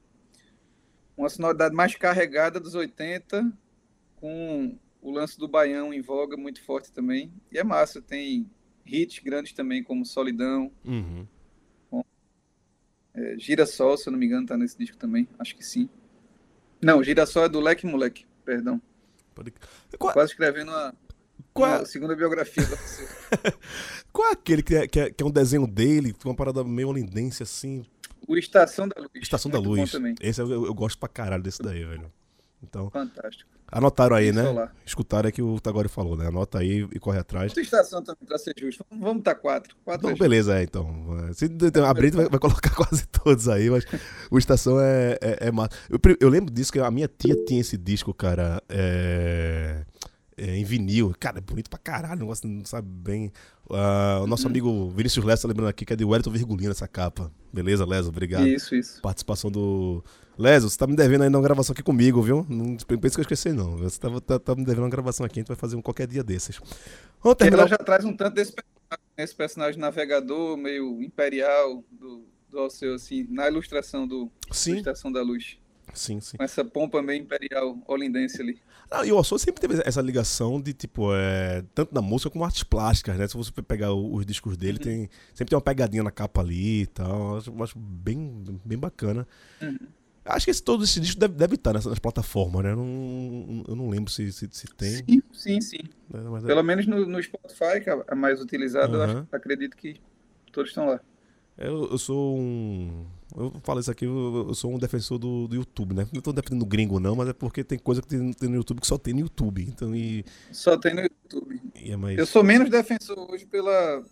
B: uma sonoridade mais carregada dos 80 com o lance do baião em voga muito forte também. E é massa, tem hits grandes também como Solidão,
A: Uhum.
B: é, Girassol, se eu não me engano, tá nesse disco também, acho que sim. Não, Girassol é do Leque Moleque, perdão.
A: Pode- Qual,
B: quase escrevendo uma,
A: qual,
B: uma segunda biografia da pessoa.
A: qual é aquele que é, que, é, que é um desenho dele, uma parada meio holindense assim?
B: O Estação da Luz.
A: Estação da
B: bom
A: Luz. Esse eu, eu, eu gosto pra caralho desse daí, velho. Então,
B: Fantástico.
A: anotaram aí, né?
B: Solar.
A: Escutaram aí que o Tagore falou, né? Anota aí e corre atrás.
B: Outra estação também, pra ser justo. Vamos- estar quatro. Quatro
A: Não,
B: é
A: beleza, é, então. É, Se tem- a Brita vai, vai colocar quase todos aí, mas o Estação é, é, é massa. Eu, eu lembro disso que a minha tia tinha esse disco, cara, é, é, em vinil. Cara, é bonito pra caralho, o negócio não sabe bem. Ah, o nosso amigo Vinícius Lessa, lembrando aqui, que é de Wellington Virgulino essa capa. Beleza, Leso? Obrigado.
B: Isso, isso.
A: Participação do. Leso, você tá me devendo ainda uma gravação aqui comigo, viu? Não pensa que eu esqueci, não. Você tá, tá, tá me devendo uma gravação aqui, a gente vai fazer um qualquer dia desses. Vamos terminar.
B: Ela já traz um tanto desse personagem, esse personagem navegador, meio imperial do, do Alceu, assim, na ilustração do,
A: Sim,
B: Estação da Luz.
A: Sim, sim.
B: Com essa pompa meio imperial holindense ali.
A: Ah, e o Alçô sempre teve essa ligação de, tipo, é, tanto na música como artes plásticas, né? Se você pegar os discos dele,
B: Uhum.
A: tem, sempre tem uma pegadinha na capa ali e tal. Acho, acho bem, bem bacana.
B: Uhum.
A: Acho que esse, todo esse disco deve, deve estar nessas nas plataformas, né? Eu não, eu não lembro se, se, se tem.
B: Sim, sim, sim.
A: né? Mas é-
B: Pelo menos no, no Spotify, que é a mais utilizada, eu
A: Aham.
B: acho- acredito que todos estão lá.
A: eu, eu sou um. Eu falo isso aqui, eu, eu sou um defensor do, do YouTube, né? Não tô defendendo gringo, não, mas é porque tem coisa que tem, tem no YouTube que só tem no YouTube. Então, e,
B: Só tem no YouTube.
A: é mais.
B: Eu sou menos defensor hoje pela,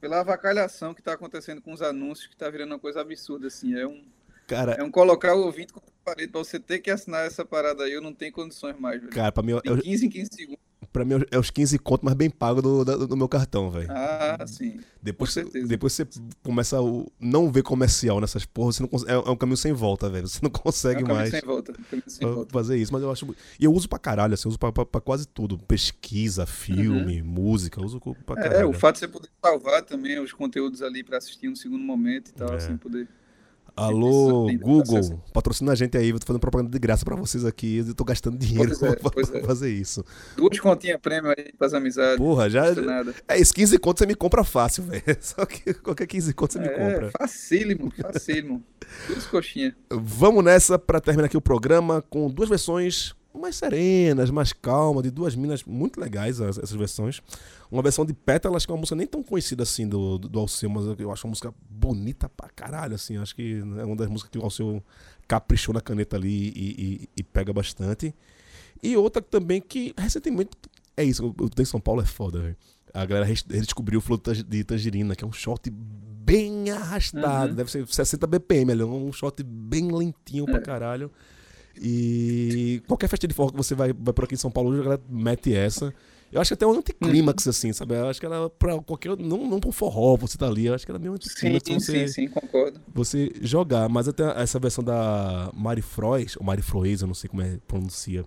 B: pela avacalhação que está acontecendo com os anúncios, que está virando uma coisa absurda, assim. É um,
A: Cara,
B: é um colocar o ouvinte contra a parede. Pra você ter que assinar essa parada aí, eu não tenho condições mais, velho.
A: cara, pra mim,
B: Tem 15 em 15 segundos.
A: Pra mim é os 15 conto mais bem pago do, do, do meu cartão, velho.
B: Ah, sim.
A: Depois,
B: Com certeza.
A: depois você começa a não ver comercial nessas porras, você não cons- é, é um caminho sem volta, velho. Você não
B: É
A: consegue
B: um caminho
A: mais
B: sem volta. um caminho sem volta.
A: fazer isso. Mas eu acho. E eu uso pra caralho, assim, eu uso pra, pra, pra quase tudo. Pesquisa, filme, música, eu uso pra
B: Uhum. É,
A: caralho.
B: o fato de você poder salvar também os conteúdos ali para assistir no segundo momento e tal,
A: É.
B: assim, poder.
A: Alô, Google, patrocina a gente aí, eu tô fazendo propaganda de graça pra vocês aqui, eu tô gastando dinheiro
B: Pois é,
A: pra,
B: pois
A: pra
B: é.
A: fazer isso.
B: Duas continhas prêmio aí pras amizades.
A: Porra, já. É isso, 15 conto você me compra fácil, velho. Só que qualquer 15 conto você me
B: É,
A: compra.
B: facílimo, facílimo. Duas coxinhas.
A: Vamos nessa pra terminar aqui o programa com duas versões mais serenas, mais calmas, de duas minas muito legais, as- essas versões. Uma versão de Pétalas, que é uma música nem tão conhecida assim do, do, Alceu, mas eu acho uma música bonita pra caralho, assim. Acho que é uma das músicas que o Alceu caprichou na caneta ali e, e- e pega bastante. E outra também que recentemente. É isso, o Tem São Paulo é foda, velho. A galera redescobriu o flow de tang- de tangerina, que é um shot bem arrastado.
B: Uhum.
A: Deve ser 60 BPM, ali, um shot bem lentinho pra
B: É.
A: caralho. E qualquer festa de forró que você vai, vai por aqui em São Paulo, a galera mete essa. Eu acho que até um anticlímax, assim, sabe? Eu acho que ela, pra qualquer. Não, não pra um forró, você tá ali. Eu acho que ela é meio
B: Sim,
A: anticlímax pra você,
B: sim, sim, concordo.
A: você jogar. Mas até essa versão da Mari Frois, ou Mari Froes, eu não sei como é pronuncia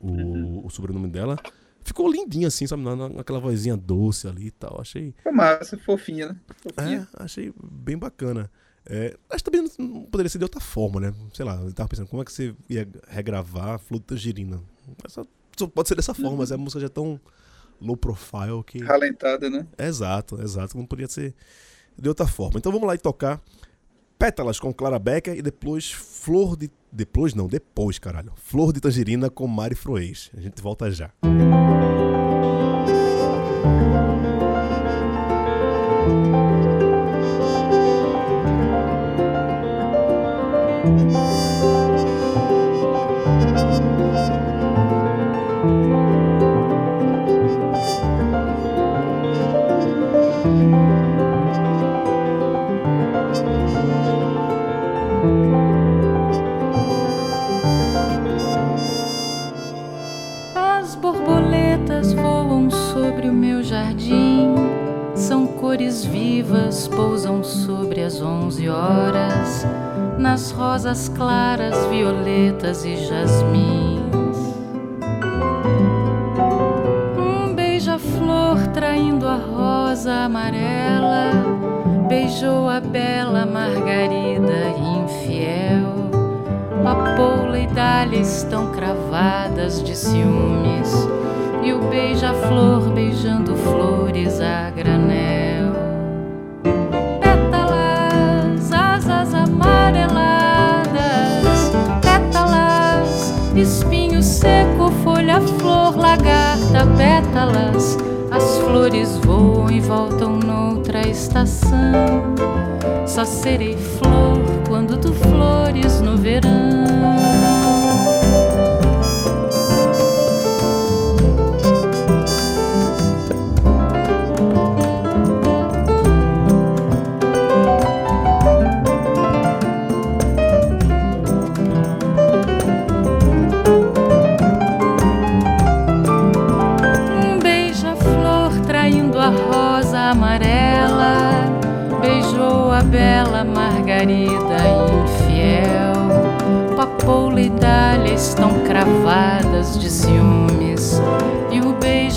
A: o,
B: Uhum.
A: o sobrenome dela. Ficou lindinha, assim, sabe? Na- na- Naquela vozinha doce ali e tal. Achei.
B: Foi massa, fofinha, né? Fofinha.
A: É, achei bem bacana. É, acho que também não poderia ser de outra forma, né? Sei lá, eu tava pensando, como é que você ia regravar Flor de Tangerina? Essa- só pode ser dessa forma, mas a música já é tão low profile que.
B: Ralentada, né?
A: Exato, exato. Não podia ser de outra forma. Então vamos lá e tocar Pétalas com Clara Becker e depois Flor de. Depois não, depois, caralho. Flor de Tangerina com Mari Froes. A gente volta já.
H: As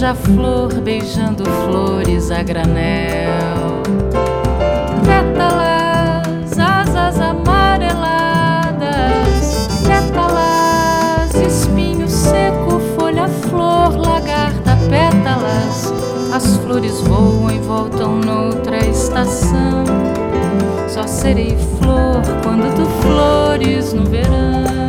H: beija-flor beijando flores a granel. Pétalas, asas amareladas. Pétalas, espinho seco, folha, flor, lagarta, pétalas. As flores voam e voltam noutra estação. Só serei flor quando tu flores no verão.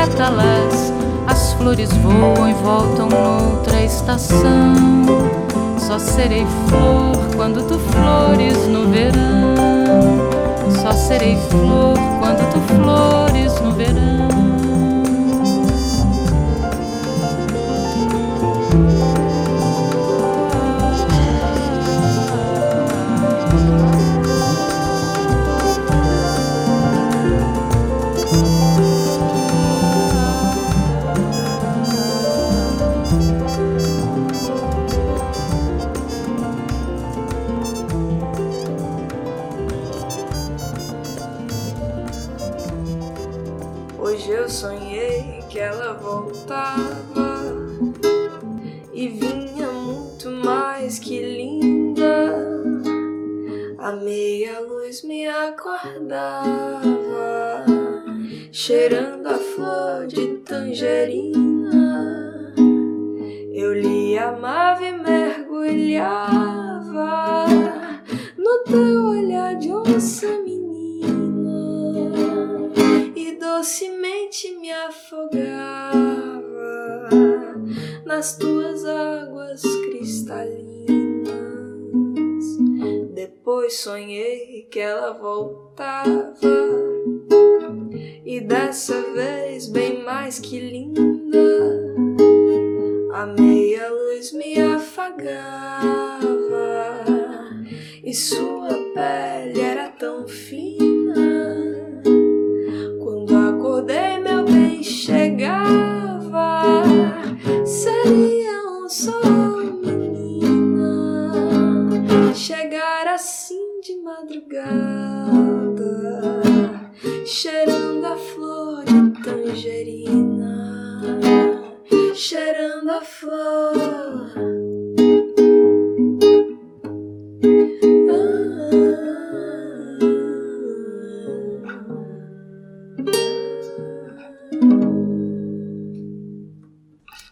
H: Pétalas. As flores voam e voltam noutra estação. Só serei flor quando tu flores no verão. Só serei flor quando tu flores no verão.
I: Amava e mergulhava no teu olhar de onça menina e docemente me afogava nas tuas águas cristalinas. Depois sonhei que ela voltava e dessa vez bem mais que linda. A meia luz me afagava e sua pele era tão fina. Quando acordei, meu bem chegava, seria um sol, menina. Chegar assim de madrugada, cheirando a flor de tangerina, cheirando a flor.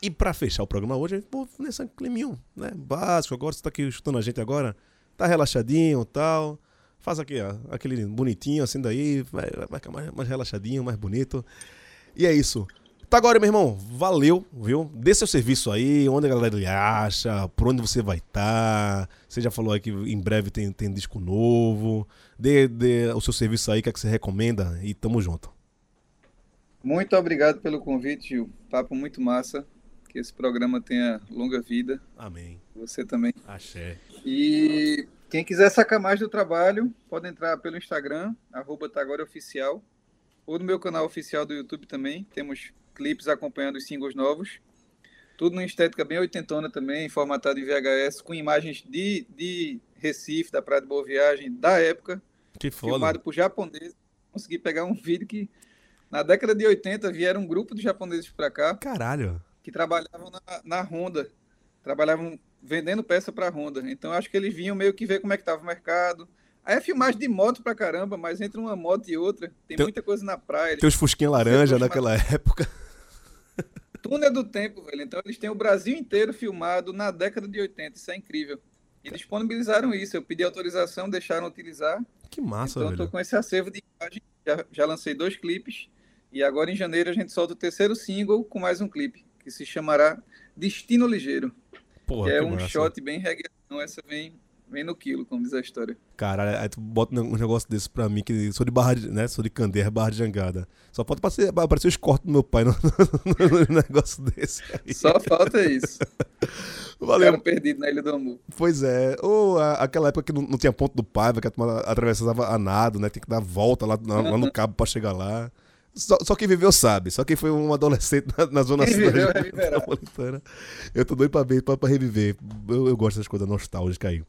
A: E pra fechar o programa hoje, pô, nesse climinho, né? Básico. Agora você tá aqui escutando a gente agora, tá relaxadinho tal. Faz aqui, ó, aquele bonitinho assim daí, vai, vai ficar mais, mais relaxadinho, mais bonito. E é isso. Tá agora, meu irmão, valeu, viu? Dê seu serviço aí, onde a galera lhe acha, por onde você vai estar. Tá. Você já falou aí que em breve tem, tem disco novo. Dê, dê o seu serviço aí, o que, é que você recomenda e tamo junto.
B: Muito obrigado pelo convite, Gil. Papo muito massa. Que esse programa tenha longa vida.
A: Amém.
B: Você também.
A: Axé.
B: E quem quiser sacar mais do trabalho, pode entrar pelo Instagram, arroba Oficial, ou no meu canal oficial do YouTube também. Temos clipes acompanhando os singles novos. Tudo numa estética bem oitentona também, formatado em VHS, com imagens de, de Recife, da Praia de Boa Viagem, da época.
A: Que foda.
B: Filmado por japoneses. Consegui pegar um vídeo que, na década de 80, vieram um grupo de japoneses para cá.
A: Caralho.
B: Que trabalhavam na, na Honda. Trabalhavam vendendo peça para Honda. Então acho que eles vinham meio que ver como é que tava o mercado. Aí é filmagem de moto pra caramba, mas entre uma moto e outra, tem, tem muita coisa na praia.
A: Tem os fusquinhas laranja daquela época.
B: Túnel do tempo, velho. Então eles têm o Brasil inteiro filmado na década de 80. Isso é incrível. E disponibilizaram isso. Eu pedi autorização, deixaram utilizar.
A: Que massa,
B: então,
A: velho.
B: eu tô com esse acervo de imagem. Já, já lancei dois clipes. E agora em janeiro a gente solta o terceiro single com mais um clipe, que se chamará Destino Ligeiro.
A: Porra,
B: que é
A: que
B: um
A: massa.
B: shot bem reggaeton. Essa vem, vem no quilo, como diz a história.
A: Caralho, aí tu bota um negócio desse pra mim, que sou de barra de, né? Sou de Candeia, barra de jangada. Só pode aparecer, aparecer os cortes do meu pai no, no- no negócio desse. Aí.
B: Só falta isso.
A: Valeu.
B: Cara perdido na Ilha do Amor.
A: Pois é. Ou a- aquela época que não, não tinha ponto do Paiva, que a turma atravessava a nado, né? Tem que dar volta lá, lá no cabo pra chegar lá. Só, só quem viveu sabe. Só quem foi um adolescente na, na zona
B: Quem viveu,
A: metropolitana. Eu tô doido pra ver, pra, pra reviver. Eu, eu gosto dessas coisas nostálgicas aí.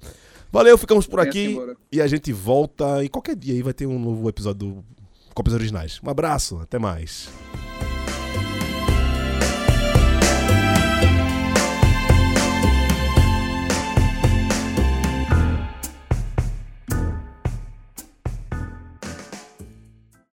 A: Valeu, ficamos por aqui. E a gente volta. E qualquer dia aí vai ter um novo episódio do Cópias Originais. Um abraço, até mais.